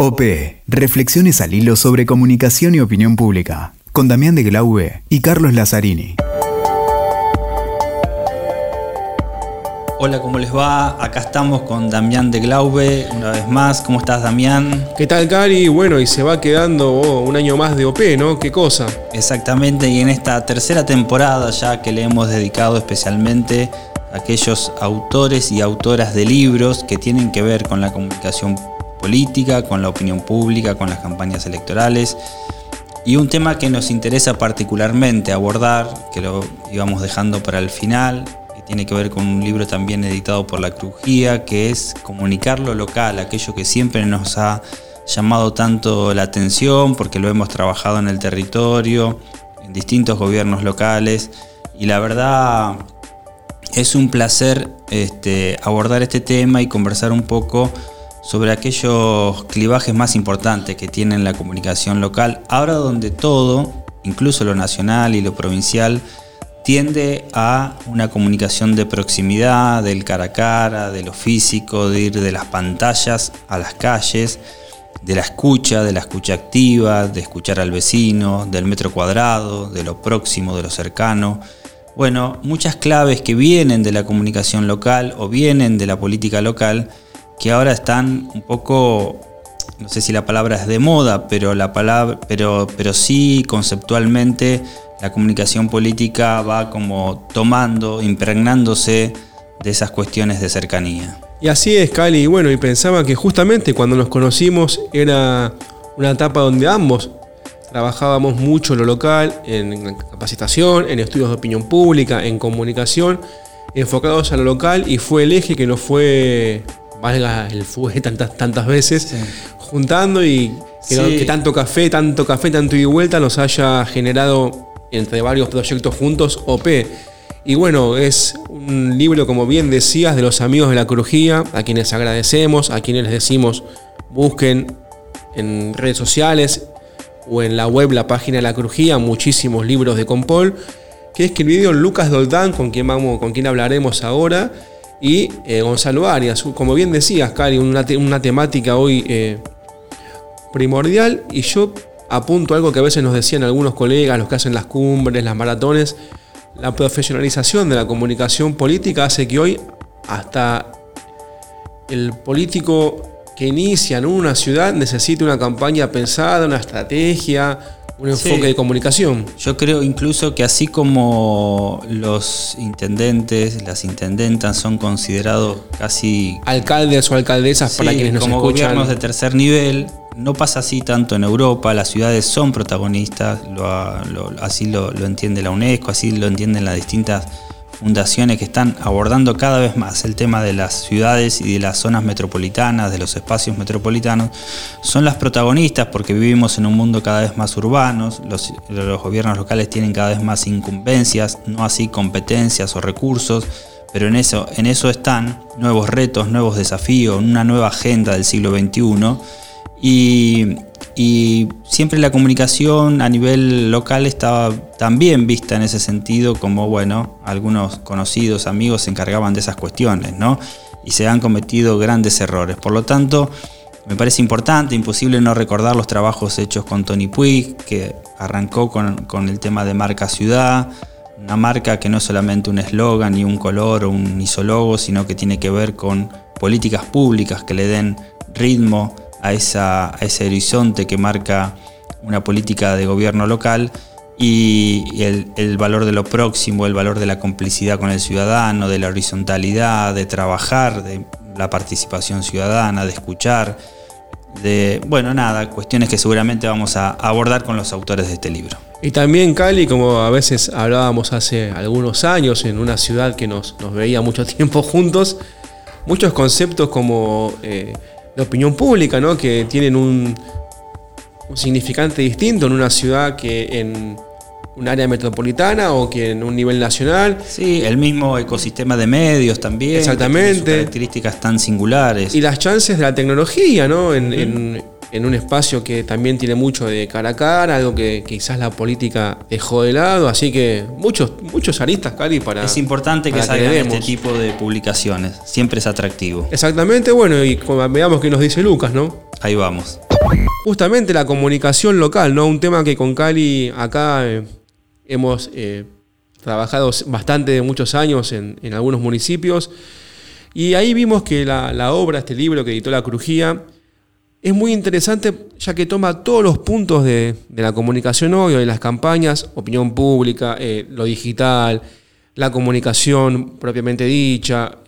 OP, Reflexiones al hilo sobre comunicación y opinión pública, con Damián de Glaube y Carlos Lazzarini. Hola, ¿cómo les va? Acá estamos con Damián de Glaube, una vez más. ¿Cómo estás, Damián? ¿Qué tal, Cari? Bueno, y se va quedando oh, un año más de OP, ¿no? ¿Qué cosa? Exactamente, y en esta tercera temporada ya que le hemos dedicado especialmente a aquellos autores y autoras de libros que tienen que ver con la comunicación política, con la opinión pública, con las campañas electorales. Y un tema que nos interesa particularmente abordar, que lo íbamos dejando para el final, que tiene que ver con un libro también editado por la Crujía, que es comunicar lo local, aquello que siempre nos ha llamado tanto la atención, porque lo hemos trabajado en el territorio, en distintos gobiernos locales, y la verdad es un placer este, abordar este tema y conversar un poco sobre aquellos clivajes más importantes que tiene la comunicación local, ahora donde todo, incluso lo nacional y lo provincial, tiende a una comunicación de proximidad, del cara a cara, de lo físico, de ir de las pantallas a las calles, de la escucha, de la escucha activa, de escuchar al vecino, del metro cuadrado, de lo próximo, de lo cercano. Bueno, muchas claves que vienen de la comunicación local o vienen de la política local que ahora están un poco, no sé si la palabra es de moda, pero, la palabra, pero, pero sí conceptualmente la comunicación política va como tomando, impregnándose de esas cuestiones de cercanía. Y así es, Cali. Bueno, y pensaba que justamente cuando nos conocimos era una etapa donde ambos trabajábamos mucho en lo local, en capacitación, en estudios de opinión pública, en comunicación, enfocados a lo local y fue el eje que nos fue valga el fue tantas, tantas veces, juntando y que, tanto café, tanto café, tanto y vuelta nos haya generado entre varios proyectos juntos OP. Y bueno, es un libro, como bien decías, de los amigos de la crujía, a quienes agradecemos, a quienes les decimos busquen en redes sociales o en la web, la página de la crujía, muchísimos libros de Compol, que escribió Lucas Doldán, con quien, vamos, con quien hablaremos ahora y eh, Gonzalo Arias. Como bien decías, Cari, una, una temática hoy eh, primordial y yo apunto algo que a veces nos decían algunos colegas, los que hacen las cumbres, las maratones, la profesionalización de la comunicación política hace que hoy hasta el político que inicia en una ciudad necesite una campaña pensada, una estrategia, un enfoque de comunicación. Yo creo incluso que así como los intendentes, las intendentas son considerados casi alcaldes o alcaldesas para quienes nos como gobiernos de tercer nivel, no pasa así tanto en Europa, las ciudades son protagonistas, así lo, lo entiende la UNESCO, así lo entienden las distintas fundaciones que están abordando cada vez más el tema de las ciudades y de las zonas metropolitanas, de los espacios metropolitanos, son las protagonistas porque vivimos en un mundo cada vez más urbano, los, gobiernos locales tienen cada vez más incumbencias, no así competencias o recursos, pero en eso, en eso están nuevos retos, nuevos desafíos, una nueva agenda del siglo XXI y y siempre la comunicación a nivel local estaba también vista en ese sentido como, bueno, algunos conocidos amigos se encargaban de esas cuestiones, ¿no? Y se han cometido grandes errores. Por lo tanto, me parece importante, imposible no recordar los trabajos hechos con Tony Puig, que arrancó con, el tema de marca ciudad, una marca que no es solamente un eslogan, ni un color o un isólogo, sino que tiene que ver con políticas públicas que le den ritmo, a, esa, ese horizonte que marca una política de gobierno local y el, valor de lo próximo, el valor de la complicidad con el ciudadano, de la horizontalidad, de trabajar, de la participación ciudadana, de escuchar, de, bueno, nada, cuestiones que seguramente vamos a abordar con los autores de este libro. Y también Cali, como a veces hablábamos hace algunos años en una ciudad que nos, veía mucho tiempo juntos, muchos conceptos como... Eh, de opinión pública, ¿no? que tienen un, un significante distinto en una ciudad que en un área metropolitana o que en un nivel nacional. Sí, el mismo ecosistema de medios también. Exactamente. características tan singulares. Y las chances de la tecnología, ¿no? En, en un espacio que también tiene mucho de cara a cara, algo que, quizás la política dejó de lado, así que muchos, muchos aristas, Cari, para... Es importante que salgan este tipo de publicaciones, siempre es atractivo. Exactamente, bueno, y veamos qué nos dice Lucas, ¿no? Ahí vamos. Justamente la comunicación local, ¿no? Un tema que con Cali acá eh, hemos eh, trabajado bastante de muchos años en, algunos municipios. Y ahí vimos que la, obra, este libro que editó La Crujía, es muy interesante ya que toma todos los puntos de, la comunicación hoy, de las campañas, opinión pública, eh, lo digital, la comunicación propiamente dicha,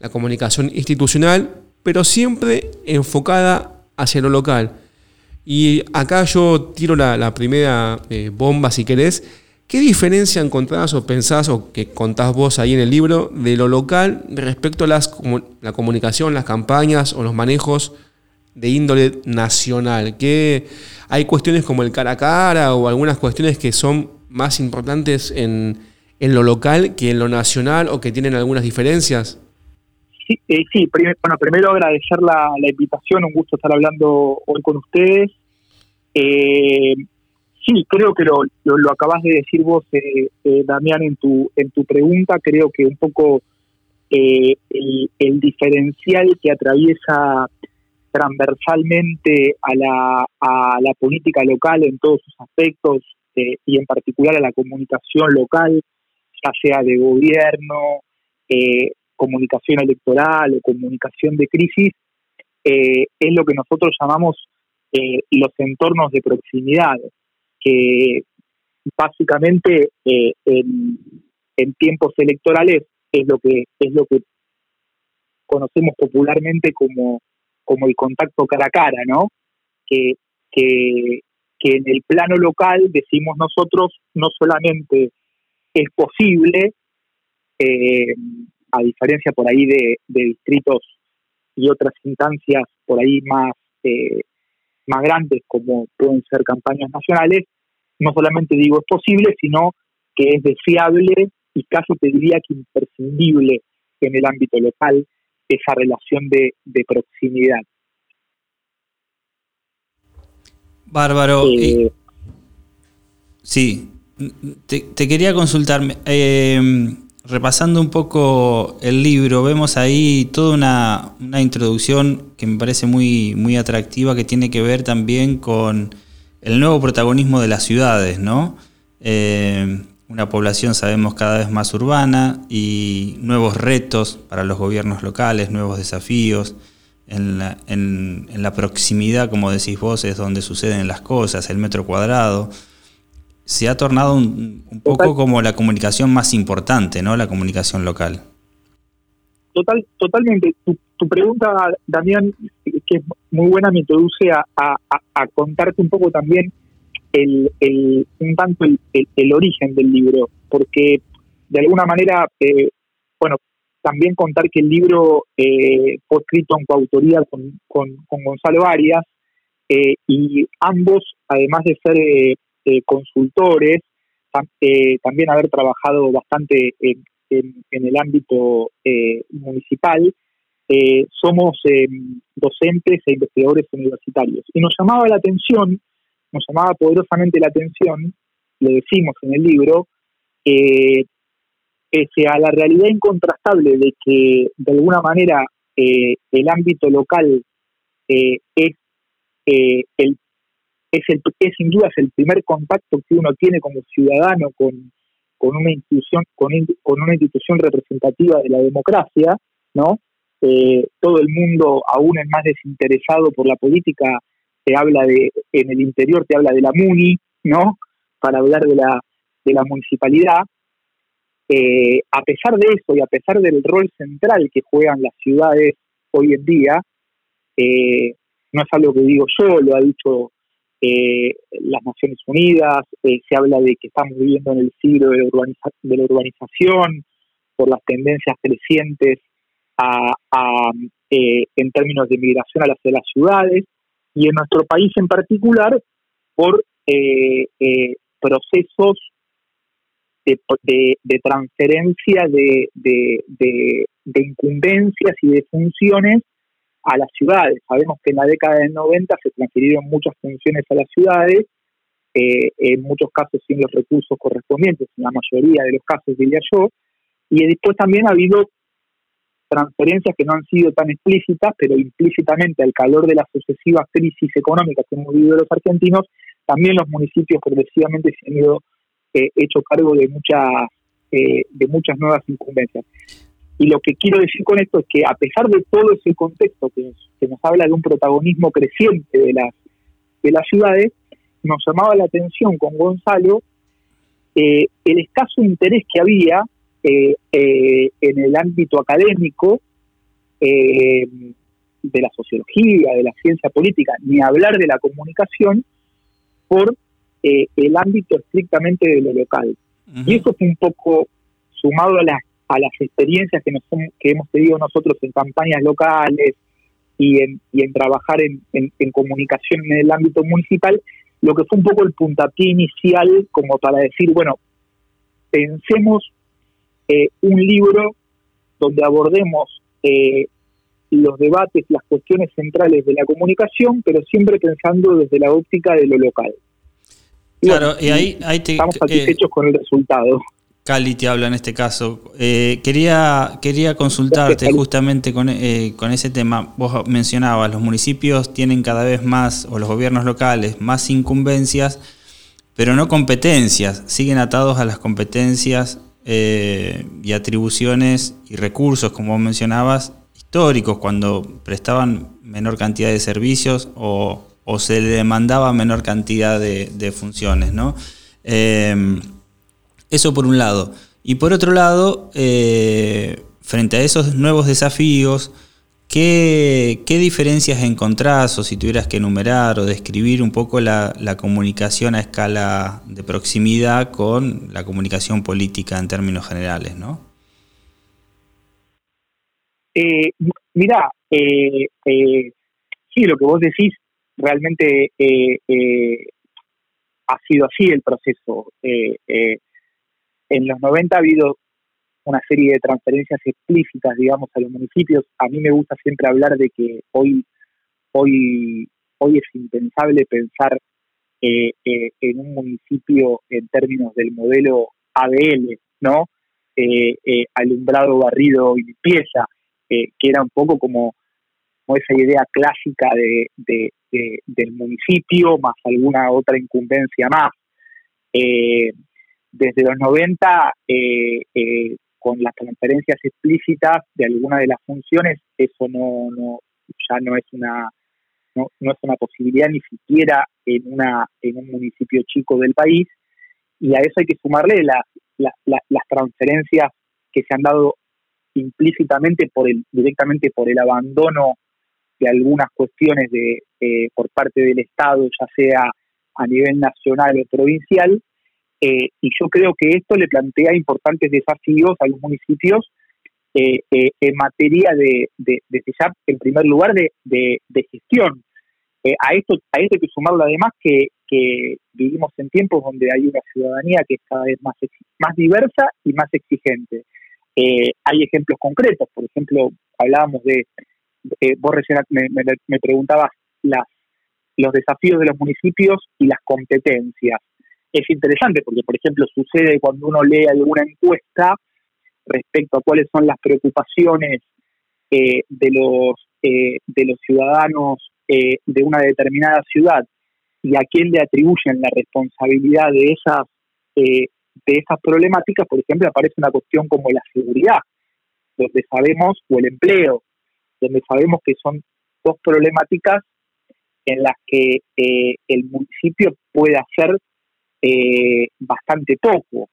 la comunicación institucional, pero siempre enfocada hacia lo local. Y acá yo tiro la, primera eh, bomba, si querés. ¿Qué diferencia encontrás o pensás o que contás vos ahí en el libro de lo local respecto a la comunicación, las campañas o los manejos de índole nacional? ¿Qué, ¿Hay cuestiones como el cara a cara o algunas cuestiones que son más importantes en, en lo local que en lo nacional o que tienen algunas diferencias? Sí, eh, sí bueno, primero agradecer la, invitación, un gusto estar hablando hoy con ustedes. Eh, sí, creo que lo, lo, acabas de decir vos, eh, eh, Damián, en tu, en tu pregunta, creo que un poco el, diferencial que atraviesa transversalmente a la, a la política local en todos sus aspectos y en particular a la comunicación local, ya sea de gobierno, eh, comunicación electoral o comunicación de crisis, eh, es lo que nosotros llamamos eh, los entornos de proximidad, que básicamente eh, en, tiempos electorales es lo que es lo que conocemos popularmente como, como el contacto cara a cara, ¿no? Que, que, que en el plano local decimos nosotros no solamente es posible eh, a diferencia por ahí de, distritos y otras instancias por ahí más, eh, más grandes como pueden ser campañas nacionales, no solamente digo es posible, sino que es deseable y casi te diría que imprescindible en el ámbito local esa relación de, proximidad. Bárbaro. Eh, sí, te, quería consultar. Eh, repasando un poco el libro, vemos ahí toda una, introducción que me parece muy, muy atractiva, que tiene que ver también con el nuevo protagonismo de las ciudades, ¿no? Eh, una población, sabemos, cada vez más urbana y nuevos retos para los gobiernos locales, nuevos desafíos. En la, en la proximidad, como decís vos, es donde suceden las cosas, el metro cuadrado se ha tornado un, poco como la comunicación más importante, ¿no? La comunicación local. Total, totalmente. Tu, pregunta, Damián, que es muy buena, me introduce a, contarte un poco también el, un tanto el, origen del libro, porque de alguna manera, eh, bueno, también contar que el libro eh, fue escrito en coautoría con, con, Gonzalo Arias, eh, y ambos, además de ser consultores, también haber trabajado bastante en, el ámbito municipal, somos docentes e investigadores universitarios. Y nos llamaba la atención, nos llamaba poderosamente la atención, lo decimos en el libro, pese a la realidad incontrastable de que de alguna manera el ámbito local es el es, el, es sin duda es el primer contacto que uno tiene como ciudadano con, con una institución con, con una institución representativa de la democracia, ¿no? Eh, todo el mundo aún es más desinteresado por la política, te habla de en el interior te habla de la MUNI, ¿no? Para hablar de la de la municipalidad. Eh, a pesar de eso y a pesar del rol central que juegan las ciudades hoy en día, eh, no es algo que digo yo, lo ha dicho eh, las Naciones Unidas, eh, se habla de que estamos viviendo en el siglo de la, urbanización por las tendencias crecientes a, eh, en términos de migración hacia las ciudades y en nuestro país en particular por procesos de, de, transferencia de, de incumbencias y de funciones a las ciudades. Sabemos que en la década del 90 se transfirieron muchas funciones a las ciudades, eh, en muchos casos sin los recursos correspondientes, en la mayoría de los casos diría yo, y después también ha habido transferencias que no han sido tan explícitas, pero implícitamente al calor de las sucesivas crisis económicas que hemos vivido los argentinos, también los municipios progresivamente se han ido eh, hecho cargo de muchas eh, de muchas nuevas incumbencias. Y lo que quiero decir con esto es que a pesar de todo ese contexto que nos, habla de un protagonismo creciente de las, de las ciudades, nos llamaba la atención con Gonzalo eh, el escaso interés que había eh, eh, en el ámbito académico de la sociología, de la ciencia política, ni hablar de la comunicación, por el ámbito estrictamente de lo local. Y eso fue un poco sumado a las a las experiencias que, nos, que hemos tenido nosotros en campañas locales y en, y en trabajar en, en, comunicación en el ámbito municipal, lo que fue un poco el puntapié inicial como para decir, bueno, pensemos eh, un libro donde abordemos eh, los debates, las cuestiones centrales de la comunicación, pero siempre pensando desde la óptica de lo local. claro, y ahí, ahí estamos satisfechos con el resultado. Cali te habla en este caso. Eh, quería, quería consultarte justamente con, eh, con, ese tema. Vos mencionabas, los municipios tienen cada vez más, o los gobiernos locales, más incumbencias, pero no competencias. Siguen atados a las competencias eh, y atribuciones y recursos, como mencionabas, históricos, cuando prestaban menor cantidad de servicios o, o se le demandaba menor cantidad de, funciones, ¿no? Eso por un lado. Y por otro lado, eh, frente a esos nuevos desafíos, ¿qué, diferencias encontrás o si tuvieras que enumerar o describir un poco la, comunicación a escala de proximidad con la comunicación política en términos generales, ¿no? Eh, mira, eh, eh, sí, lo que vos decís realmente ha sido así el proceso en los 90 ha habido una serie de transferencias explícitas, digamos, a los municipios. A mí me gusta siempre hablar de que hoy, hoy, hoy es impensable pensar eh, eh, en un municipio en términos del modelo ABL, ¿no? Eh, alumbrado, barrido y limpieza, que era un poco como, esa idea clásica de, del municipio más alguna otra incumbencia más desde los 90, eh, eh, con las transferencias explícitas de alguna de las funciones, eso no, no ya no es una no, es una posibilidad ni siquiera en una en un municipio chico del país. Y a eso hay que sumarle las transferencias que se han dado implícitamente por el directamente por el abandono de algunas cuestiones de eh, por parte del Estado, ya sea a nivel nacional o provincial, eh, y yo creo que esto le plantea importantes desafíos a los municipios eh, eh, en materia de, de, ya, en primer lugar, de, gestión. a esto a esto hay que sumarlo además que, que vivimos en tiempos donde hay una ciudadanía que es cada vez más, más diversa y más exigente. hay ejemplos concretos, por ejemplo, hablábamos de, vos recién me, me preguntabas las, los desafíos de los municipios y las competencias es interesante porque, por ejemplo, sucede cuando uno lee alguna encuesta respecto a cuáles son las preocupaciones eh, de los eh, de los ciudadanos eh, de una determinada ciudad y a quién le atribuyen la responsabilidad de esas de esas problemáticas, por ejemplo, aparece una cuestión como la seguridad, donde sabemos o el empleo, donde sabemos que son dos problemáticas en las que el municipio puede hacer eh, bastante poco,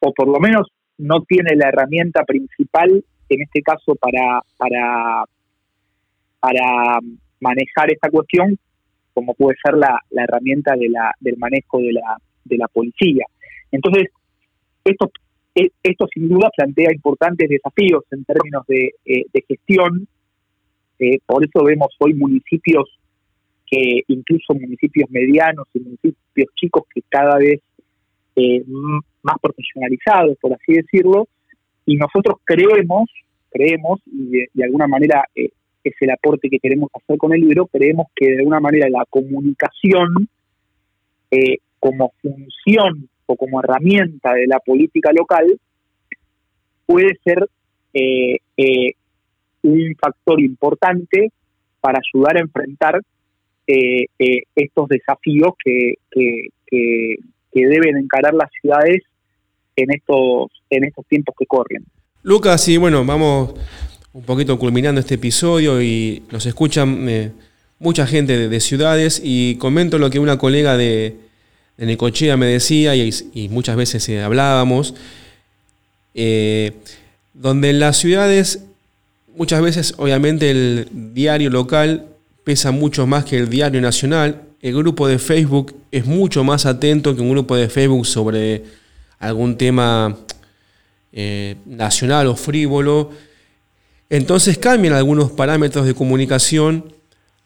o por lo menos no tiene la herramienta principal, en este caso, para, para, para manejar esta cuestión, como puede ser la, la herramienta de la, del manejo de la, de la policía. Entonces, esto, e, esto sin duda plantea importantes desafíos en términos de, eh, gestión. Eh, por eso vemos hoy municipios que incluso municipios medianos y municipios chicos que cada vez eh, más profesionalizados, por así decirlo, y nosotros creemos, creemos, y de, alguna manera eh, es el aporte que queremos hacer con el libro, creemos que de alguna manera la comunicación eh, como función o como herramienta de la política local puede ser un factor importante para ayudar a enfrentar eh, eh, estos desafíos que, que, deben encarar las ciudades en estos, en estos tiempos que corren. Lucas, y bueno, vamos un poquito culminando este episodio y nos escuchan eh, mucha gente de, ciudades y comento lo que una colega de, de Necochea me decía y, y muchas veces hablábamos, donde en las ciudades muchas veces obviamente el diario local pesa mucho más que el diario nacional. El grupo de Facebook es mucho más atento que un grupo de Facebook sobre algún tema eh, nacional o frívolo. Entonces cambian algunos parámetros de comunicación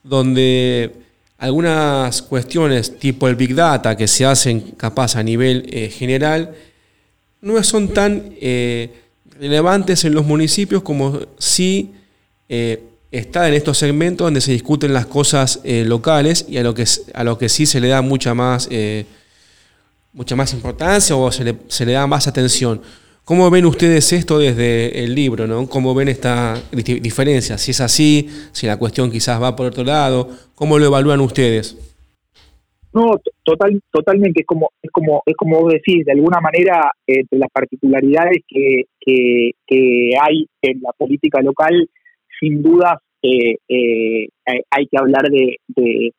donde algunas cuestiones tipo el Big Data que se hacen capaz a nivel eh, general no son tan eh, relevantes en los municipios como si está en estos segmentos donde se discuten las cosas eh, locales y a lo, que, a lo que sí se le da mucha más, eh, mucha más importancia o se le, se le, da más atención. ¿Cómo ven ustedes esto desde el libro? ¿no? ¿Cómo ven esta diferencia? Si es así, si la cuestión quizás va por otro lado, ¿cómo lo evalúan ustedes? No, total, totalmente, es como, es como, es como vos decís, de alguna manera, eh, de las particularidades que, que, que hay en la política local, sin duda eh, eh, hay que hablar de,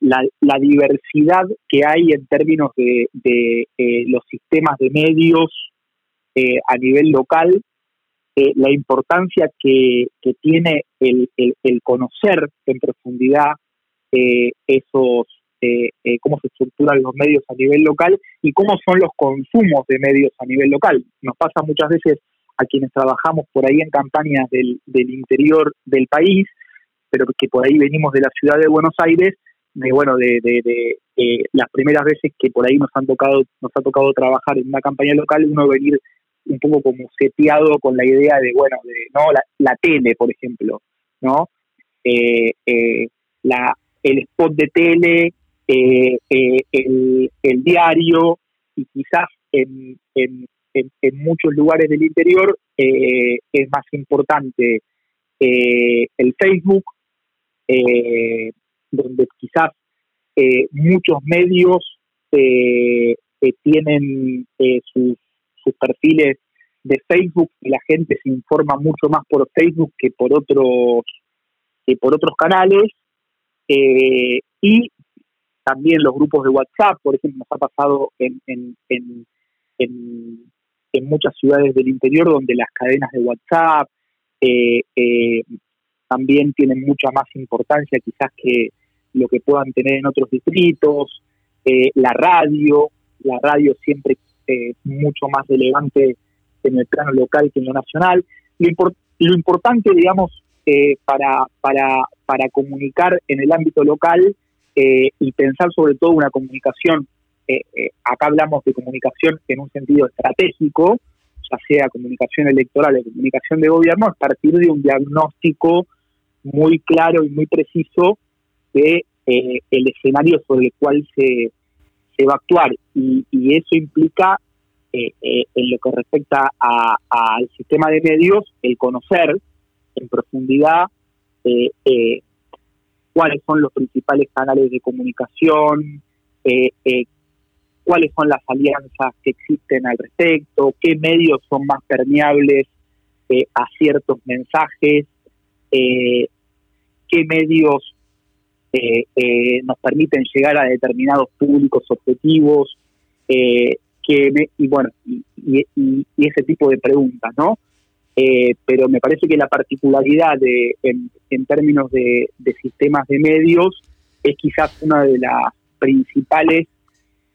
la, diversidad que hay en términos de, eh, los sistemas de medios a nivel local, la importancia que, tiene el, conocer en profundidad esos cómo se estructuran los medios a nivel local y cómo son los consumos de medios a nivel local. Nos pasa muchas veces a quienes trabajamos por ahí en campañas del, del interior del país, pero que por ahí venimos de la ciudad de Buenos Aires, de bueno, de, de, las primeras veces que por ahí nos han tocado, nos ha tocado trabajar en una campaña local, uno venir un poco como seteado con la idea de, bueno, de no la, la tele, por ejemplo, ¿no? Eh, eh, la, el spot de tele, eh, el, el, diario, y quizás en, en, en, muchos lugares del interior eh, es más importante eh, el Facebook, eh, donde quizás muchos medios tienen sus, perfiles de Facebook y la gente se informa mucho más por Facebook que por otros que por otros canales y también los grupos de WhatsApp, por ejemplo, nos ha pasado en, en, en muchas ciudades del interior donde las cadenas de WhatsApp eh, eh, también tienen mucha más importancia quizás que lo que puedan tener en otros distritos, eh, la radio, la radio siempre es mucho más relevante en el plano local que en lo nacional. Lo, lo importante, digamos, para, para, para comunicar en el ámbito local y pensar sobre todo una comunicación eh, eh, acá hablamos de comunicación en un sentido estratégico, ya sea comunicación electoral o comunicación de gobierno, a partir de un diagnóstico muy claro y muy preciso de eh, el escenario sobre el cual se, se va a actuar. Y, eso implica, en lo que respecta al sistema de medios, el conocer en profundidad cuáles son los principales canales de comunicación, eh, cuáles son las alianzas que existen al respecto, qué medios son más permeables eh, a ciertos mensajes, eh, qué medios eh, nos permiten llegar a determinados públicos objetivos, que, y bueno, y, ese tipo de preguntas, ¿no? pero me parece que la particularidad de, en, términos de sistemas de medios es quizás una de las principales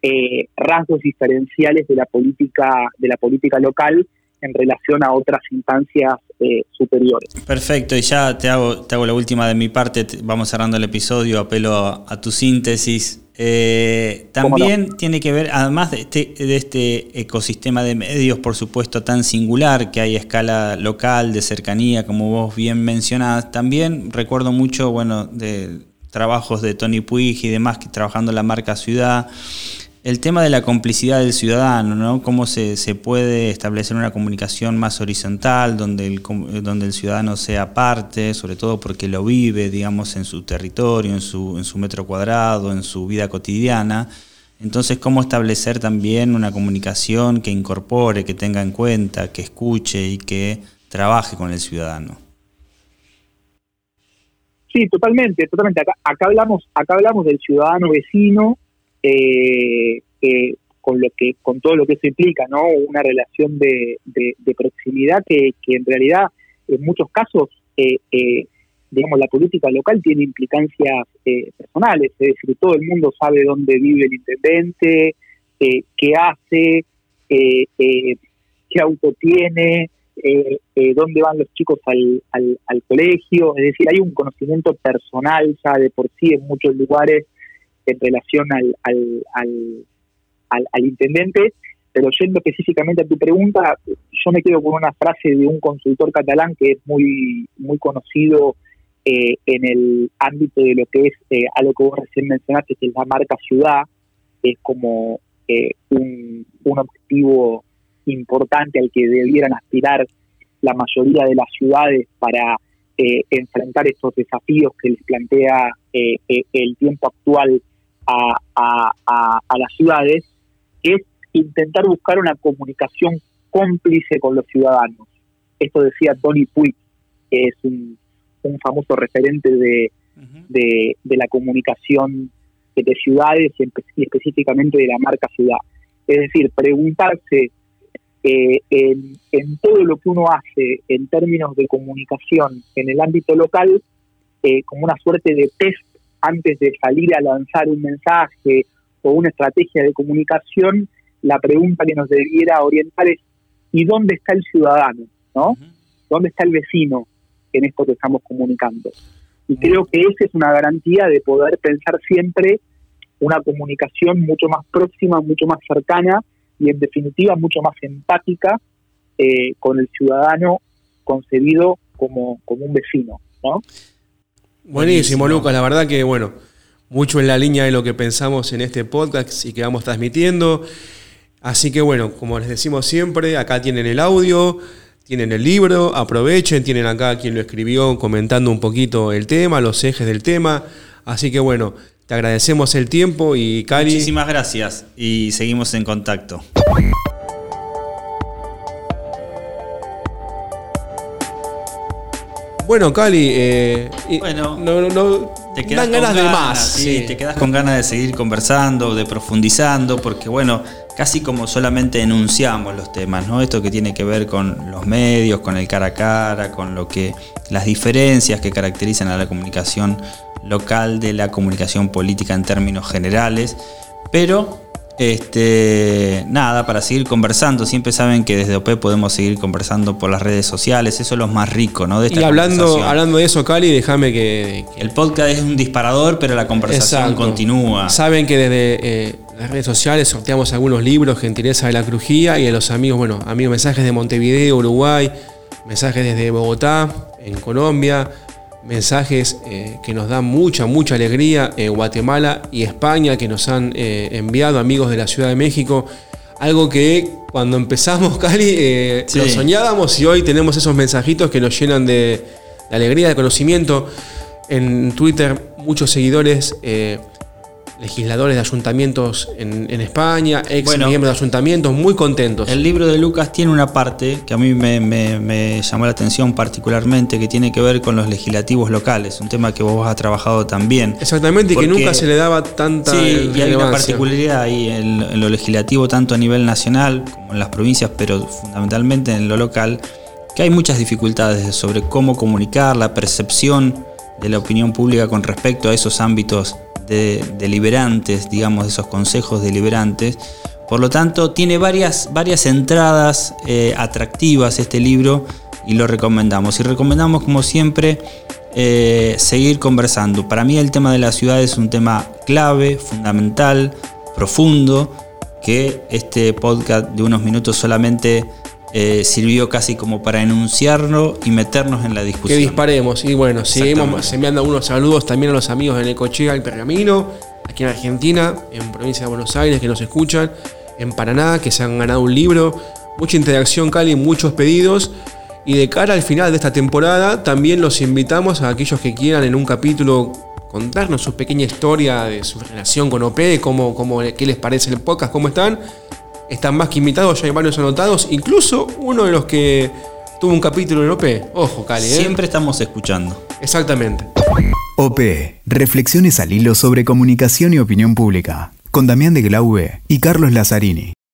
eh, rasgos diferenciales de la política de la política local en relación a otras instancias eh, superiores. Perfecto, y ya te hago, te hago la última de mi parte, vamos cerrando el episodio, apelo a, tu síntesis. Eh, también tiene que ver, además de este, de este ecosistema de medios, por supuesto, tan singular que hay a escala local, de cercanía, como vos bien mencionás, también recuerdo mucho, bueno, de trabajos de Tony Puig y demás, que trabajando en la marca Ciudad, el tema de la complicidad del ciudadano, ¿no? Cómo se, puede establecer una comunicación más horizontal, donde el, donde el ciudadano sea parte, sobre todo porque lo vive, digamos, en su territorio, en su, en su metro cuadrado, en su vida cotidiana. Entonces, cómo establecer también una comunicación que incorpore, que tenga en cuenta, que escuche y que trabaje con el ciudadano. Sí, totalmente, totalmente. Acá, acá hablamos, acá hablamos del ciudadano vecino eh, con lo que con todo lo que eso implica, ¿no? Una relación de, proximidad que, en realidad en muchos casos, eh, eh, digamos, la política local tiene implicancias eh, personales, es decir, todo el mundo sabe dónde vive el intendente, qué hace, qué auto tiene, dónde van los chicos al, al, colegio, es decir, hay un conocimiento personal ya de por sí en muchos lugares en relación al, al, al, intendente, pero yendo específicamente a tu pregunta, yo me quedo con una frase de un consultor catalán que es muy, muy conocido eh, en el ámbito de lo que es eh, algo que vos recién mencionaste, que es la marca ciudad, es como eh, un, un objetivo importante al que debieran aspirar la mayoría de las ciudades para enfrentar estos desafíos que les plantea el tiempo actual a, a, las ciudades es intentar buscar una comunicación cómplice con los ciudadanos. Esto decía Tony Puig, que es un, famoso referente de, de, la comunicación de ciudades y específicamente de la marca ciudad. Es decir, preguntarse eh, en, en, todo lo que uno hace en términos de comunicación en el ámbito local eh, como una suerte de test antes de salir a lanzar un mensaje o una estrategia de comunicación, la pregunta que nos debiera orientar es ¿y dónde está el ciudadano? ¿no? ¿Dónde está el vecino en esto que estamos comunicando? Y creo que esa es una garantía de poder pensar siempre una comunicación mucho más próxima, mucho más cercana y en definitiva mucho más empática eh, con el ciudadano concebido como, como un vecino, ¿no? Buenísimo, Lucas. La verdad que, bueno, mucho en la línea de lo que pensamos en este podcast y que vamos transmitiendo. Así que, bueno, como les decimos siempre, acá tienen el audio, tienen el libro, aprovechen, tienen acá quien lo escribió comentando un poquito el tema, los ejes del tema. Así que, bueno, te agradecemos el tiempo y Cali. Muchísimas gracias y seguimos en contacto. Bueno, Cali, eh, bueno, no, te quedas con ganas, de más. Sí, te quedas con ganas de seguir conversando, de profundizando, porque bueno, casi como solamente enunciamos los temas, ¿no? Esto que tiene que ver con los medios, con el cara a cara, con lo que las diferencias que caracterizan a la comunicación local de la comunicación política en términos generales, pero este, nada, para seguir conversando. Siempre saben que desde OP podemos seguir conversando por las redes sociales. Eso es lo más rico, ¿no? y hablando, hablando de eso, Cali, déjame que, El podcast es un disparador, pero la conversación continúa. Saben que desde eh, las redes sociales sorteamos algunos libros, Gentileza de la Crujía, y a los amigos, bueno, amigos mensajes de Montevideo, Uruguay, mensajes desde Bogotá, en Colombia, mensajes eh, que nos dan mucha, mucha alegría, en Guatemala y España, que nos han eh, enviado amigos de la Ciudad de México. Algo que cuando empezamos, Cali, eh, lo soñábamos y hoy tenemos esos mensajitos que nos llenan de, de alegría, de conocimiento. En Twitter, muchos seguidores legisladores de ayuntamientos en, España, ex miembros de ayuntamientos, muy contentos. El libro de Lucas tiene una parte que a mí me, llamó la atención particularmente, que tiene que ver con los legislativos locales, un tema que vos has trabajado también. Exactamente, y que nunca se le daba tanta. Sí, y hay una particularidad ahí en, en lo legislativo, tanto a nivel nacional como en las provincias, pero fundamentalmente en lo local, que hay muchas dificultades sobre cómo comunicar la percepción de la opinión pública con respecto a esos ámbitos deliberantes, digamos, de esos consejos deliberantes. Por lo tanto, tiene varias, varias entradas eh, atractivas este libro y lo recomendamos. Y recomendamos, como siempre, eh, seguir conversando. Para mí el tema de la ciudad es un tema clave, fundamental, profundo, que este podcast de unos minutos solamente eh, sirvió casi como para enunciarlo y meternos en la discusión. Que disparemos. Y bueno, seguimos enviando algunos saludos también a los amigos de Necochea y Pergamino, aquí en Argentina, en provincia de Buenos Aires que nos escuchan, en Paraná que se han ganado un libro, mucha interacción Cali, muchos pedidos. Y de cara al final de esta temporada, también los invitamos a aquellos que quieran en un capítulo contarnos su pequeña historia de su relación con OP, cómo, cómo, qué les parece el podcast, cómo están. Están más que invitados, ya hay varios anotados, incluso uno de los que tuvo un capítulo en OP. Ojo, Cali. ¿eh? Siempre estamos escuchando. Exactamente. OP, reflexiones al hilo sobre comunicación y opinión pública, con Damián de Glaube y Carlos Lazzarini.